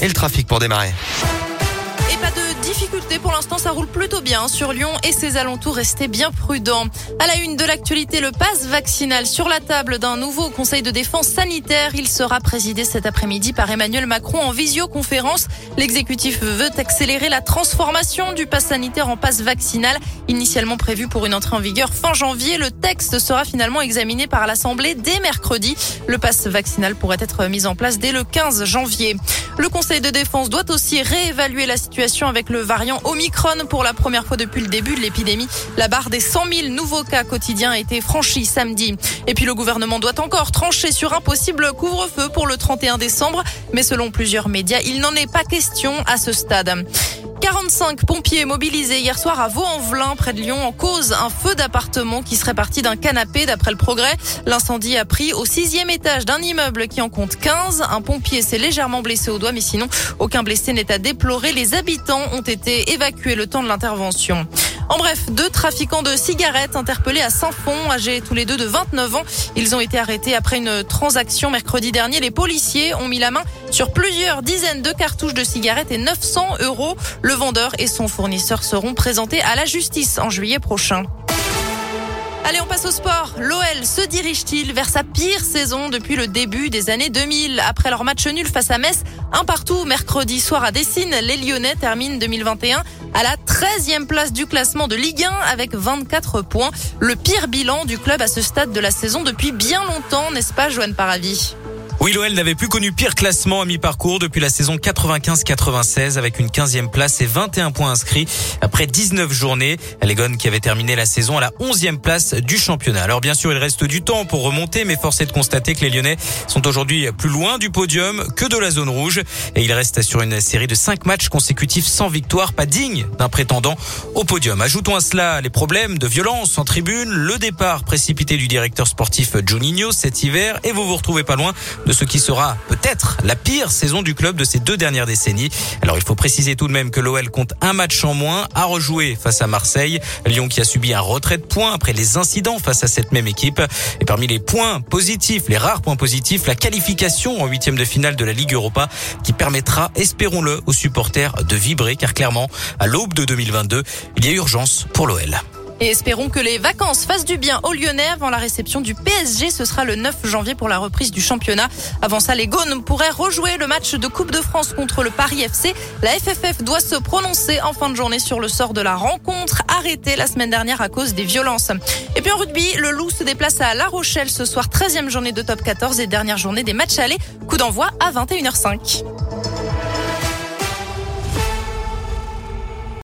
et le trafic pour démarrer. Et pas de difficultés. Pour l'instant, ça roule plutôt bien sur Lyon et ses alentours. Restez bien prudents. À la une de l'actualité, le pass vaccinal sur la table d'un nouveau conseil de défense sanitaire. Il sera présidé cet après-midi par Emmanuel Macron en visioconférence. L'exécutif veut accélérer la transformation du pass sanitaire en pass vaccinal. Initialement prévu pour une entrée en vigueur fin janvier, le texte sera finalement examiné par l'Assemblée dès mercredi. Le pass vaccinal pourrait être mis en place dès le 15 janvier. Le Conseil de défense doit aussi réévaluer la situation avec le variant Omicron pour la première fois depuis le début de l'épidémie. La barre des 100 000 nouveaux cas quotidiens a été franchie samedi. Et puis le gouvernement doit encore trancher sur un possible couvre-feu pour le 31 décembre. Mais selon plusieurs médias, il n'en est pas question à ce stade. 45 pompiers mobilisés hier soir à Vaux-en-Velin, près de Lyon, en cause un feu d'appartement qui serait parti d'un canapé, d'après le progrès. L'incendie a pris au sixième étage d'un immeuble qui en compte 15. Un pompier s'est légèrement blessé au doigt, mais sinon, aucun blessé n'est à déplorer. Les habitants ont été évacués le temps de l'intervention. En bref, deux trafiquants de cigarettes interpellés à Saint-Fond, âgés tous les deux de 29 ans. Ils ont été arrêtés après une transaction mercredi dernier. Les policiers ont mis la main sur plusieurs dizaines de cartouches de cigarettes et 900 euros. Le vendeur et son fournisseur seront présentés à la justice en juillet prochain. Allez, on passe au sport. L'OL se dirige-t-il vers sa pire saison depuis le début des années 2000 Après leur match nul face à Metz, un partout mercredi soir à Dessine, les Lyonnais terminent 2021 à la 13e place du classement de Ligue 1 avec 24 points. Le pire bilan du club à ce stade de la saison depuis bien longtemps, n'est-ce pas, Joanne Paravi? Oui, l'OL n'avait plus connu pire classement à mi-parcours depuis la saison 95-96 avec une 15e place et 21 points inscrits après 19 journées. Legon qui avait terminé la saison à la 11e place du championnat. Alors bien sûr, il reste du temps pour remonter, mais force est de constater que les Lyonnais sont aujourd'hui plus loin du podium que de la zone rouge et il reste sur une série de 5 matchs consécutifs sans victoire, pas digne d'un prétendant au podium. Ajoutons à cela les problèmes de violence en tribune, le départ précipité du directeur sportif Juninho cet hiver et vous vous retrouvez pas loin de ce qui sera peut-être la pire saison du club de ces deux dernières décennies. Alors il faut préciser tout de même que l'OL compte un match en moins à rejouer face à Marseille. Lyon qui a subi un retrait de points après les incidents face à cette même équipe. Et parmi les points positifs, les rares points positifs, la qualification en huitième de finale de la Ligue Europa qui permettra, espérons-le, aux supporters de vibrer car clairement, à l'aube de 2022, il y a urgence pour l'OL. Et espérons que les vacances fassent du bien aux Lyonnais avant la réception du PSG. Ce sera le 9 janvier pour la reprise du championnat. Avant ça, les Gaunes pourraient rejouer le match de Coupe de France contre le Paris FC. La FFF doit se prononcer en fin de journée sur le sort de la rencontre arrêtée la semaine dernière à cause des violences. Et puis en rugby, le Loup se déplace à La Rochelle ce soir, 13e journée de top 14 et dernière journée des matchs allés. Coup d'envoi à 21h05.